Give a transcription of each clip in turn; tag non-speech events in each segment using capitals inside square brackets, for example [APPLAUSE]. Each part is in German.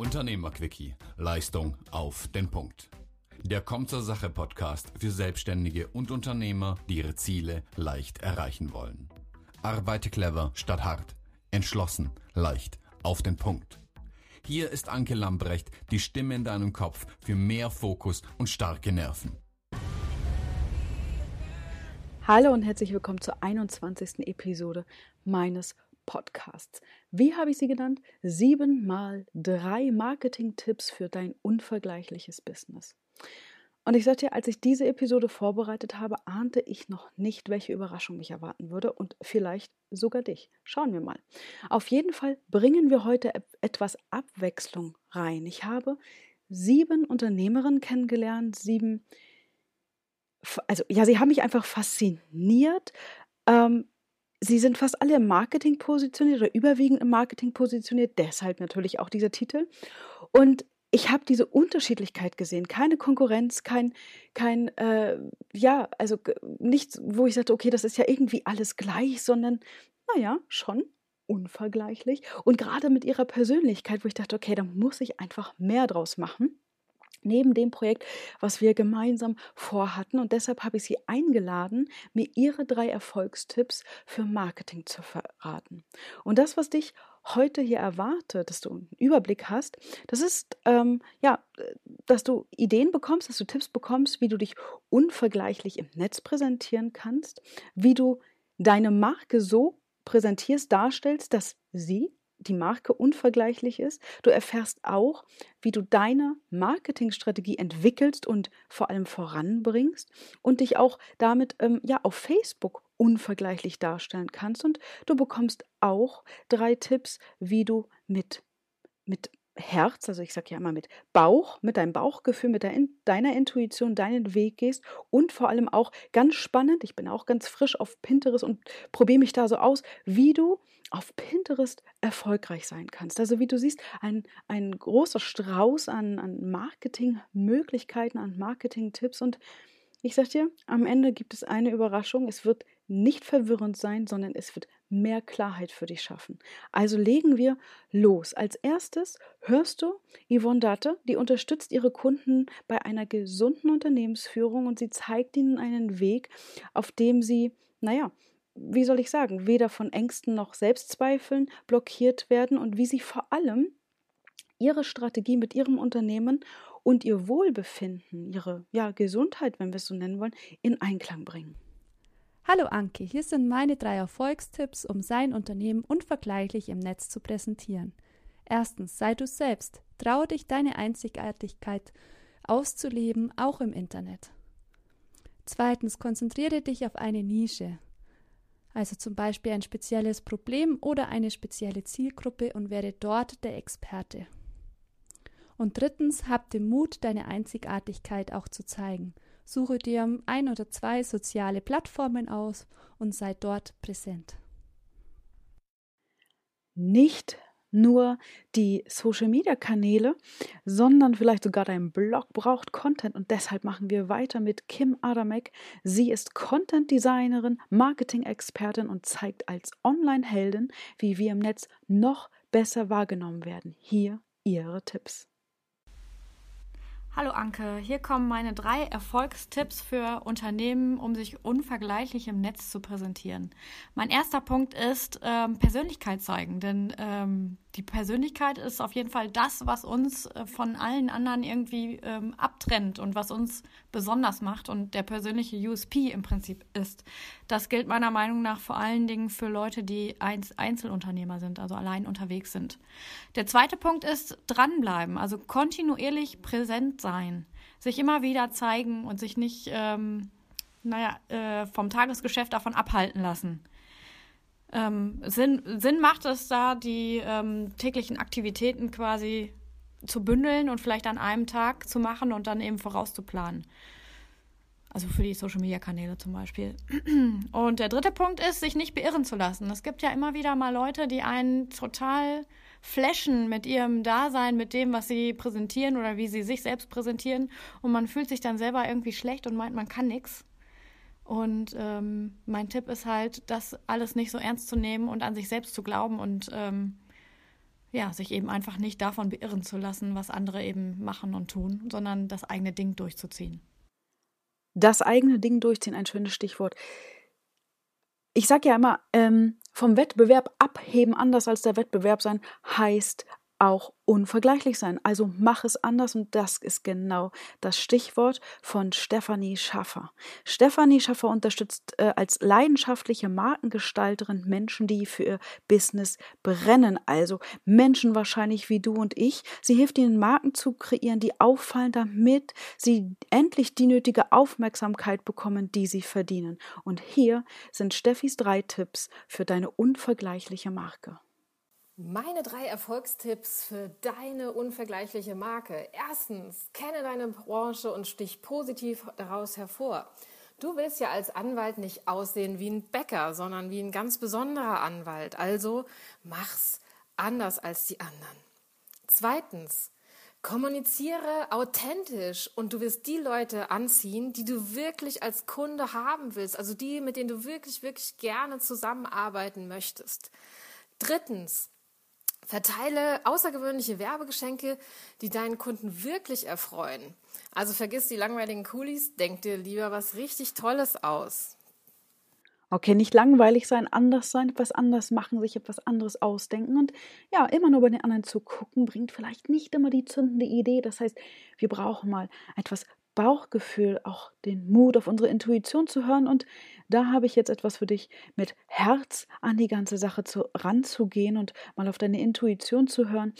Unternehmerquickie. Leistung auf den Punkt. Der Kommt zur Sache Podcast für Selbstständige und Unternehmer, die ihre Ziele leicht erreichen wollen. Arbeite clever statt hart. Entschlossen, leicht, auf den Punkt. Hier ist Anke Lambrecht, die Stimme in deinem Kopf für mehr Fokus und starke Nerven. Hallo und herzlich willkommen zur 21. Episode meines Podcasts. Wie habe ich sie genannt? Sieben mal drei Marketing-Tipps für dein unvergleichliches Business. Und ich sagte dir, als ich diese Episode vorbereitet habe, ahnte ich noch nicht, welche Überraschung mich erwarten würde und vielleicht sogar dich. Schauen wir mal. Auf jeden Fall bringen wir heute etwas Abwechslung rein. Ich habe sieben Unternehmerinnen kennengelernt, sieben, also ja, sie haben mich einfach fasziniert. Ähm, Sie sind fast alle im Marketing positioniert oder überwiegend im Marketing positioniert, deshalb natürlich auch dieser Titel. Und ich habe diese Unterschiedlichkeit gesehen, keine Konkurrenz, kein, kein, äh, ja, also nichts, wo ich sagte, okay, das ist ja irgendwie alles gleich, sondern, naja, schon unvergleichlich. Und gerade mit ihrer Persönlichkeit, wo ich dachte, okay, da muss ich einfach mehr draus machen neben dem Projekt, was wir gemeinsam vorhatten. Und deshalb habe ich Sie eingeladen, mir Ihre drei Erfolgstipps für Marketing zu verraten. Und das, was dich heute hier erwartet, dass du einen Überblick hast, das ist, ähm, ja, dass du Ideen bekommst, dass du Tipps bekommst, wie du dich unvergleichlich im Netz präsentieren kannst, wie du deine Marke so präsentierst, darstellst, dass sie die Marke unvergleichlich ist. Du erfährst auch, wie du deine Marketingstrategie entwickelst und vor allem voranbringst und dich auch damit ähm, ja auf Facebook unvergleichlich darstellen kannst. Und du bekommst auch drei Tipps, wie du mit mit Herz, also ich sage ja immer mit Bauch, mit deinem Bauchgefühl, mit deiner Intuition deinen Weg gehst und vor allem auch ganz spannend, ich bin auch ganz frisch auf Pinterest und probiere mich da so aus, wie du auf Pinterest erfolgreich sein kannst. Also wie du siehst, ein, ein großer Strauß an, an Marketingmöglichkeiten, an Marketing-Tipps und ich sag dir, am Ende gibt es eine Überraschung. Es wird nicht verwirrend sein, sondern es wird mehr Klarheit für dich schaffen. Also legen wir los. Als erstes hörst du Yvonne Datte, die unterstützt ihre Kunden bei einer gesunden Unternehmensführung und sie zeigt ihnen einen Weg, auf dem sie, naja, wie soll ich sagen, weder von Ängsten noch Selbstzweifeln blockiert werden und wie sie vor allem ihre Strategie mit ihrem Unternehmen und ihr Wohlbefinden, ihre ja, Gesundheit, wenn wir es so nennen wollen, in Einklang bringen. Hallo Anke, hier sind meine drei Erfolgstipps, um sein Unternehmen unvergleichlich im Netz zu präsentieren. Erstens, sei du selbst. Traue dich, deine Einzigartigkeit auszuleben, auch im Internet. Zweitens, konzentriere dich auf eine Nische, also zum Beispiel ein spezielles Problem oder eine spezielle Zielgruppe und werde dort der Experte. Und drittens, hab den Mut, deine Einzigartigkeit auch zu zeigen. Suche dir ein oder zwei soziale Plattformen aus und sei dort präsent. Nicht nur die Social-Media-Kanäle, sondern vielleicht sogar dein Blog braucht Content und deshalb machen wir weiter mit Kim Adamek. Sie ist Content-Designerin, Marketing-Expertin und zeigt als Online-Heldin, wie wir im Netz noch besser wahrgenommen werden. Hier ihre Tipps. Hallo Anke, hier kommen meine drei Erfolgstipps für Unternehmen, um sich unvergleichlich im Netz zu präsentieren. Mein erster Punkt ist ähm, Persönlichkeit zeigen, denn ähm, die Persönlichkeit ist auf jeden Fall das, was uns äh, von allen anderen irgendwie ähm, abtrennt und was uns besonders macht und der persönliche USP im Prinzip ist. Das gilt meiner Meinung nach vor allen Dingen für Leute, die Einzelunternehmer sind, also allein unterwegs sind. Der zweite Punkt ist dranbleiben, also kontinuierlich präsent sein, sich immer wieder zeigen und sich nicht, ähm, naja, äh, vom Tagesgeschäft davon abhalten lassen. Ähm, Sinn, Sinn macht es da, die ähm, täglichen Aktivitäten quasi zu bündeln und vielleicht an einem Tag zu machen und dann eben vorauszuplanen. Also für die Social Media Kanäle zum Beispiel. [CLEARS THROAT] Und der dritte Punkt ist, sich nicht beirren zu lassen. Es gibt ja immer wieder mal Leute, die einen total flashen mit ihrem Dasein, mit dem, was sie präsentieren oder wie sie sich selbst präsentieren. Und man fühlt sich dann selber irgendwie schlecht und meint, man kann nichts. Und ähm, mein Tipp ist halt, das alles nicht so ernst zu nehmen und an sich selbst zu glauben und ähm, ja, sich eben einfach nicht davon beirren zu lassen, was andere eben machen und tun, sondern das eigene Ding durchzuziehen. Das eigene Ding durchziehen, ein schönes Stichwort. Ich sage ja immer, ähm, vom Wettbewerb abheben, anders als der Wettbewerb sein, heißt auch unvergleichlich sein. Also mach es anders und das ist genau das Stichwort von Stefanie Schaffer. Stefanie Schaffer unterstützt äh, als leidenschaftliche Markengestalterin Menschen, die für ihr Business brennen, also Menschen wahrscheinlich wie du und ich. Sie hilft ihnen Marken zu kreieren, die auffallen, damit sie endlich die nötige Aufmerksamkeit bekommen, die sie verdienen. Und hier sind Steffis drei Tipps für deine unvergleichliche Marke. Meine drei Erfolgstipps für deine unvergleichliche Marke. Erstens, kenne deine Branche und stich positiv daraus hervor. Du willst ja als Anwalt nicht aussehen wie ein Bäcker, sondern wie ein ganz besonderer Anwalt. Also mach's anders als die anderen. Zweitens, kommuniziere authentisch und du wirst die Leute anziehen, die du wirklich als Kunde haben willst, also die, mit denen du wirklich, wirklich gerne zusammenarbeiten möchtest. Drittens, Verteile außergewöhnliche Werbegeschenke, die deinen Kunden wirklich erfreuen. Also vergiss die langweiligen Coolies, denk dir lieber was richtig Tolles aus. Okay, nicht langweilig sein, anders sein, etwas anders machen, sich etwas anderes ausdenken und ja, immer nur bei den anderen zu gucken, bringt vielleicht nicht immer die zündende Idee. Das heißt, wir brauchen mal etwas Bauchgefühl, auch den Mut, auf unsere Intuition zu hören. Und da habe ich jetzt etwas für dich, mit Herz an die ganze Sache zu, ranzugehen und mal auf deine Intuition zu hören.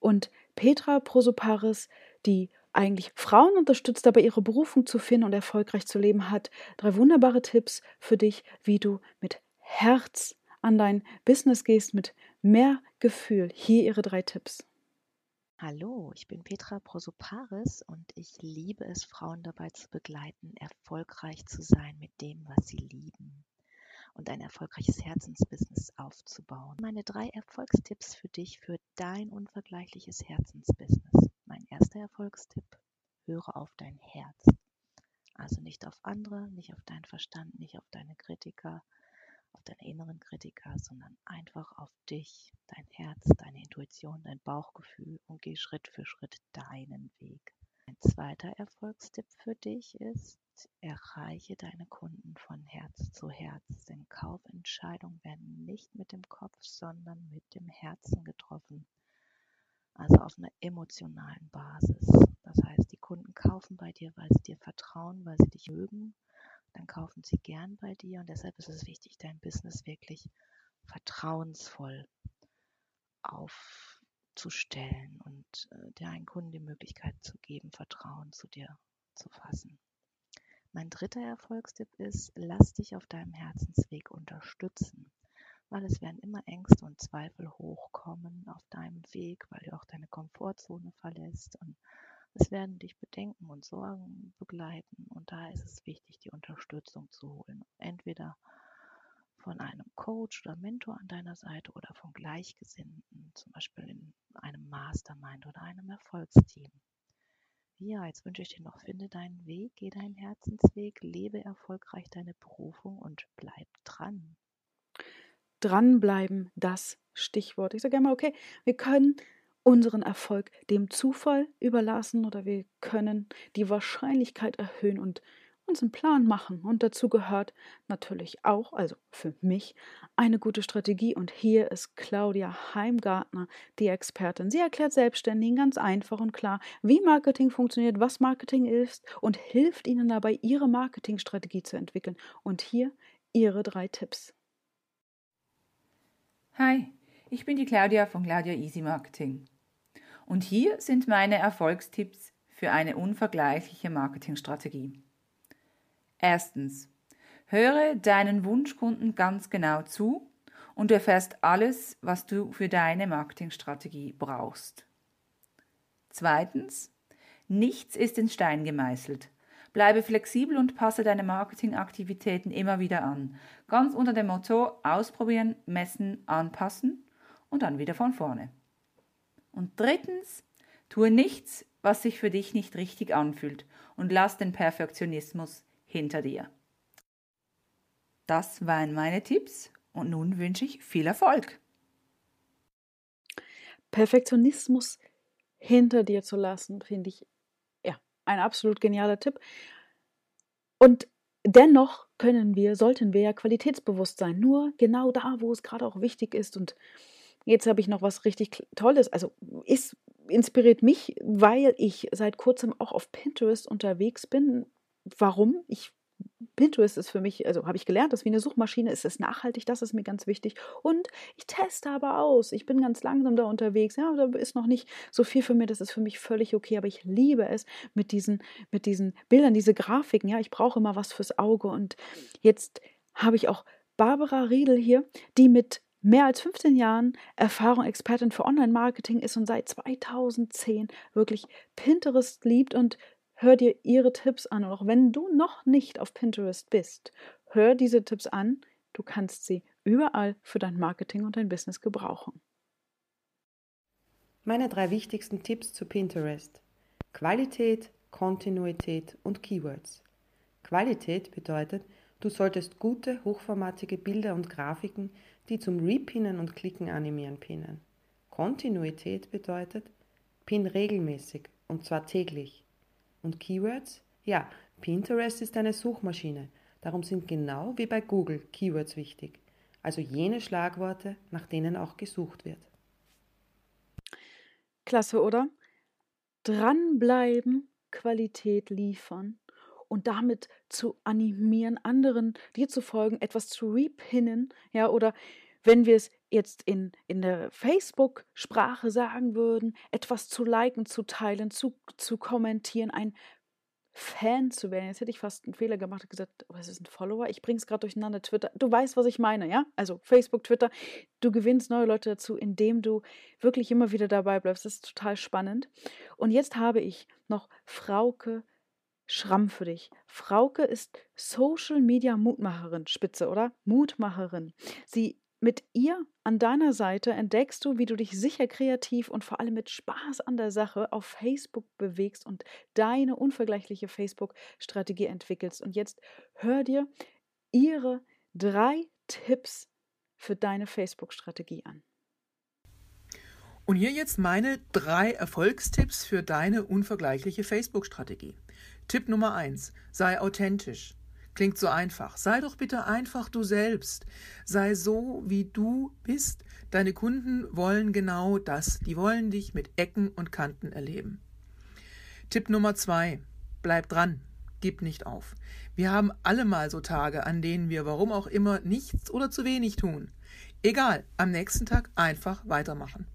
Und Petra Prosoparis, die eigentlich Frauen unterstützt, dabei ihre Berufung zu finden und erfolgreich zu leben, hat drei wunderbare Tipps für dich, wie du mit Herz an dein Business gehst, mit mehr Gefühl. Hier ihre drei Tipps. Hallo, ich bin Petra Prosoparis und ich liebe es, Frauen dabei zu begleiten, erfolgreich zu sein mit dem, was sie lieben und ein erfolgreiches Herzensbusiness aufzubauen. Meine drei Erfolgstipps für dich für dein unvergleichliches Herzensbusiness. Mein erster Erfolgstipp, höre auf dein Herz. Also nicht auf andere, nicht auf deinen Verstand, nicht auf deine Kritiker, auf deine inneren Kritiker, sondern einfach auf dich, dein Herz, deine Intuition, dein Bauchgefühl und geh Schritt für Schritt deinen Weg. Ein zweiter Erfolgstipp für dich ist, erreiche deine Kunden von Herz zu Herz, denn Kaufentscheidungen werden nicht mit dem Kopf, sondern mit dem Herzen getroffen. Also auf einer emotionalen Basis. Das heißt, die Kunden kaufen bei dir, weil sie dir vertrauen, weil sie dich mögen dann kaufen sie gern bei dir und deshalb ist es wichtig, dein Business wirklich vertrauensvoll aufzustellen und äh, deinen Kunden die Möglichkeit zu geben, Vertrauen zu dir zu fassen. Mein dritter Erfolgstipp ist, lass dich auf deinem Herzensweg unterstützen, weil es werden immer Ängste und Zweifel hochkommen auf deinem Weg, weil du auch deine Komfortzone verlässt und es werden dich Bedenken und Sorgen begleiten und da ist es wichtig, die Unterstützung zu holen. Entweder von einem Coach oder Mentor an deiner Seite oder von Gleichgesinnten, zum Beispiel in einem Mastermind oder einem Erfolgsteam. Ja, jetzt wünsche ich dir noch, finde deinen Weg, geh deinen Herzensweg, lebe erfolgreich deine Berufung und bleib dran. Dranbleiben, das Stichwort. Ich sage immer, okay, wir können unseren Erfolg dem Zufall überlassen oder wir können die Wahrscheinlichkeit erhöhen und uns einen Plan machen. Und dazu gehört natürlich auch, also für mich, eine gute Strategie. Und hier ist Claudia Heimgartner die Expertin. Sie erklärt Selbstständigen ganz einfach und klar, wie Marketing funktioniert, was Marketing ist und hilft ihnen dabei, ihre Marketingstrategie zu entwickeln. Und hier ihre drei Tipps. Hi, ich bin die Claudia von Claudia Easy Marketing. Und hier sind meine Erfolgstipps für eine unvergleichliche Marketingstrategie. Erstens. Höre deinen Wunschkunden ganz genau zu und erfährst alles, was du für deine Marketingstrategie brauchst. Zweitens. Nichts ist in Stein gemeißelt. Bleibe flexibel und passe deine Marketingaktivitäten immer wieder an. Ganz unter dem Motto ausprobieren, messen, anpassen und dann wieder von vorne. Und drittens, tue nichts, was sich für dich nicht richtig anfühlt und lass den Perfektionismus hinter dir. Das waren meine Tipps und nun wünsche ich viel Erfolg. Perfektionismus hinter dir zu lassen, finde ich ja ein absolut genialer Tipp. Und dennoch können wir, sollten wir ja qualitätsbewusst sein. Nur genau da, wo es gerade auch wichtig ist. Und jetzt habe ich noch was richtig Tolles. Also ist inspiriert mich, weil ich seit kurzem auch auf Pinterest unterwegs bin. Warum? Ich Pinterest ist für mich, also habe ich gelernt, dass wie eine Suchmaschine ist es nachhaltig, das ist mir ganz wichtig. Und ich teste aber aus. Ich bin ganz langsam da unterwegs. Ja, da ist noch nicht so viel für mir, das ist für mich völlig okay, aber ich liebe es mit diesen, mit diesen Bildern, diese Grafiken. Ja, ich brauche immer was fürs Auge. Und jetzt habe ich auch Barbara Riedel hier, die mit mehr als 15 Jahren Erfahrung Expertin für Online-Marketing ist und seit 2010 wirklich Pinterest liebt und hör dir ihre Tipps an. Und auch wenn du noch nicht auf Pinterest bist, hör diese Tipps an. Du kannst sie überall für dein Marketing und dein Business gebrauchen. Meine drei wichtigsten Tipps zu Pinterest. Qualität, Kontinuität und Keywords. Qualität bedeutet, du solltest gute, hochformatige Bilder und Grafiken, die zum Repinnen und Klicken animieren, pinnen. Kontinuität bedeutet, pin regelmäßig und zwar täglich. Und Keywords? Ja, Pinterest ist eine Suchmaschine. Darum sind genau wie bei Google Keywords wichtig. Also jene Schlagworte, nach denen auch gesucht wird. Klasse, oder? Dranbleiben, Qualität liefern und damit zu animieren, anderen dir zu folgen, etwas zu repinnen, ja, oder wenn wir es jetzt in, in der Facebook-Sprache sagen würden, etwas zu liken, zu teilen, zu, zu kommentieren, ein Fan zu werden. Jetzt hätte ich fast einen Fehler gemacht und gesagt, was ist ein Follower? Ich bringe es gerade durcheinander. Twitter, du weißt, was ich meine, ja? Also Facebook, Twitter, du gewinnst neue Leute dazu, indem du wirklich immer wieder dabei bleibst. Das ist total spannend. Und jetzt habe ich noch Frauke Schramm für dich. Frauke ist Social Media Mutmacherin, Spitze, oder? Mutmacherin. Sie mit ihr an deiner Seite entdeckst du, wie du dich sicher kreativ und vor allem mit Spaß an der Sache auf Facebook bewegst und deine unvergleichliche Facebook-Strategie entwickelst. Und jetzt hör dir ihre drei Tipps für deine Facebook-Strategie an. Und hier jetzt meine drei Erfolgstipps für deine unvergleichliche Facebook-Strategie. Tipp Nummer eins: Sei authentisch. Klingt so einfach. Sei doch bitte einfach du selbst. Sei so, wie du bist. Deine Kunden wollen genau das. Die wollen dich mit Ecken und Kanten erleben. Tipp Nummer zwei. Bleib dran. Gib nicht auf. Wir haben alle mal so Tage, an denen wir warum auch immer nichts oder zu wenig tun. Egal, am nächsten Tag einfach weitermachen.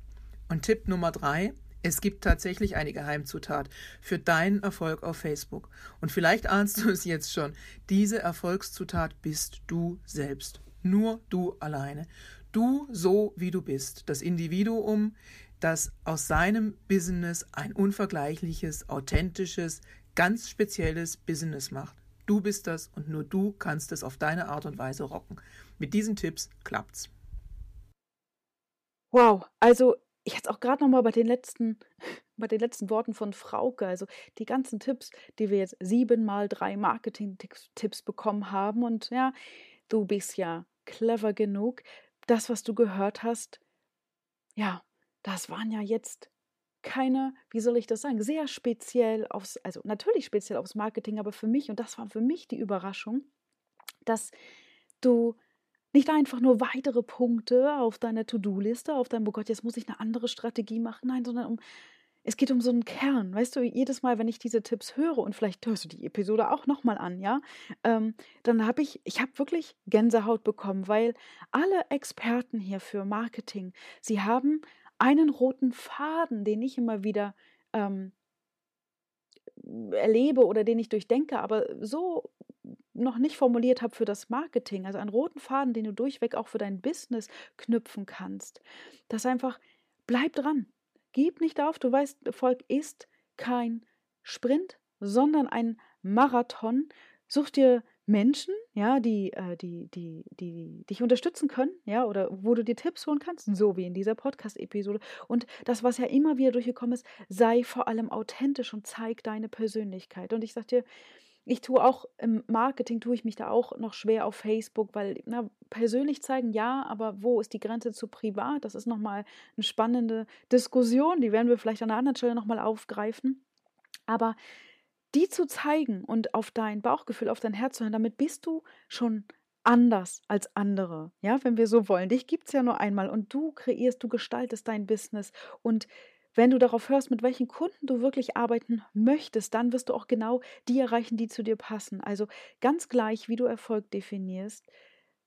Und Tipp Nummer drei. Es gibt tatsächlich eine Geheimzutat für deinen Erfolg auf Facebook. Und vielleicht ahnst du es jetzt schon. Diese Erfolgszutat bist du selbst. Nur du alleine. Du so, wie du bist. Das Individuum, das aus seinem Business ein unvergleichliches, authentisches, ganz spezielles Business macht. Du bist das und nur du kannst es auf deine Art und Weise rocken. Mit diesen Tipps klappt's. Wow, also jetzt auch gerade nochmal bei den letzten, [LAUGHS] bei den letzten Worten von Frauke, also die ganzen Tipps, die wir jetzt siebenmal drei Marketing-Tipps bekommen haben. Und ja, du bist ja clever genug. Das, was du gehört hast, ja, das waren ja jetzt keine, wie soll ich das sagen, sehr speziell aufs, also natürlich speziell aufs Marketing, aber für mich, und das war für mich die Überraschung, dass du nicht einfach nur weitere Punkte auf deiner To-Do-Liste, auf deinem, oh Gott, jetzt muss ich eine andere Strategie machen. Nein, sondern um, es geht um so einen Kern. Weißt du, jedes Mal, wenn ich diese Tipps höre und vielleicht hörst du die Episode auch nochmal an, ja, ähm, dann habe ich, ich habe wirklich Gänsehaut bekommen, weil alle Experten hier für Marketing, sie haben einen roten Faden, den ich immer wieder ähm, erlebe oder den ich durchdenke, aber so noch nicht formuliert habe für das Marketing, also einen roten Faden, den du durchweg auch für dein Business knüpfen kannst. Das einfach, bleib dran, gib nicht auf, du weißt, Erfolg ist kein Sprint, sondern ein Marathon. Such dir Menschen, ja, die, äh, die, die, die dich unterstützen können, ja, oder wo du dir Tipps holen kannst, so wie in dieser Podcast-Episode. Und das, was ja immer wieder durchgekommen ist, sei vor allem authentisch und zeig deine Persönlichkeit. Und ich sag dir, ich tue auch im Marketing, tue ich mich da auch noch schwer auf Facebook, weil na, persönlich zeigen ja, aber wo ist die Grenze zu privat? Das ist nochmal eine spannende Diskussion, die werden wir vielleicht an einer anderen Stelle nochmal aufgreifen. Aber die zu zeigen und auf dein Bauchgefühl, auf dein Herz zu hören, damit bist du schon anders als andere, ja, wenn wir so wollen. Dich gibt es ja nur einmal und du kreierst, du gestaltest dein Business und wenn du darauf hörst, mit welchen Kunden du wirklich arbeiten möchtest, dann wirst du auch genau die erreichen, die zu dir passen. Also ganz gleich, wie du Erfolg definierst,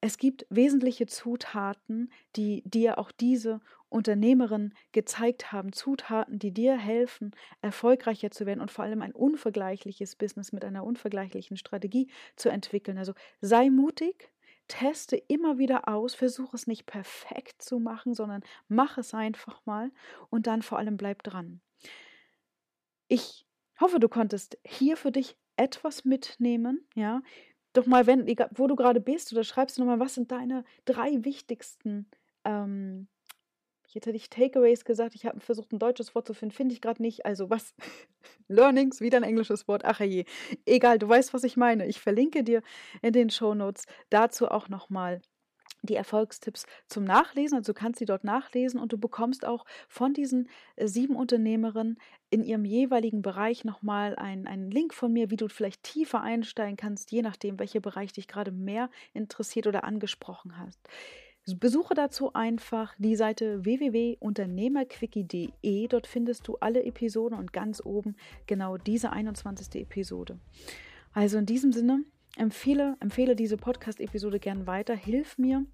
es gibt wesentliche Zutaten, die dir auch diese Unternehmerin gezeigt haben. Zutaten, die dir helfen, erfolgreicher zu werden und vor allem ein unvergleichliches Business mit einer unvergleichlichen Strategie zu entwickeln. Also sei mutig, teste immer wieder aus, versuche es nicht perfekt zu machen, sondern mach es einfach mal und dann vor allem bleib dran. Ich hoffe, du konntest hier für dich etwas mitnehmen, ja. Doch mal, wenn, wo du gerade bist, oder schreibst du nochmal, was sind deine drei wichtigsten ähm, Jetzt hätte ich Takeaways gesagt. Ich habe versucht, ein deutsches Wort zu finden. Finde ich gerade nicht. Also was? [LAUGHS] Learnings, wieder ein englisches Wort. Ach je. Egal, du weißt, was ich meine. Ich verlinke dir in den Show Notes dazu auch nochmal die Erfolgstipps zum Nachlesen. Also du kannst sie dort nachlesen und du bekommst auch von diesen äh, sieben Unternehmerinnen in ihrem jeweiligen Bereich nochmal einen, einen Link von mir, wie du vielleicht tiefer einsteigen kannst, je nachdem, welcher Bereich dich gerade mehr interessiert oder angesprochen hast. Besuche dazu einfach die Seite www.unternehmerquickie.de. Dort findest du alle Episoden und ganz oben genau diese 21. Episode. Also in diesem Sinne, empfehle, empfehle diese Podcast-Episode gern weiter. Hilf mir,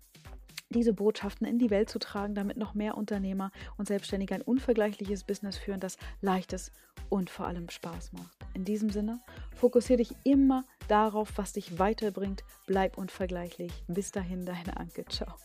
diese Botschaften in die Welt zu tragen, damit noch mehr Unternehmer und Selbstständige ein unvergleichliches Business führen, das leichtes und vor allem Spaß macht. In diesem Sinne, fokussiere dich immer darauf, was dich weiterbringt. Bleib unvergleichlich. Bis dahin, deine Anke. Ciao.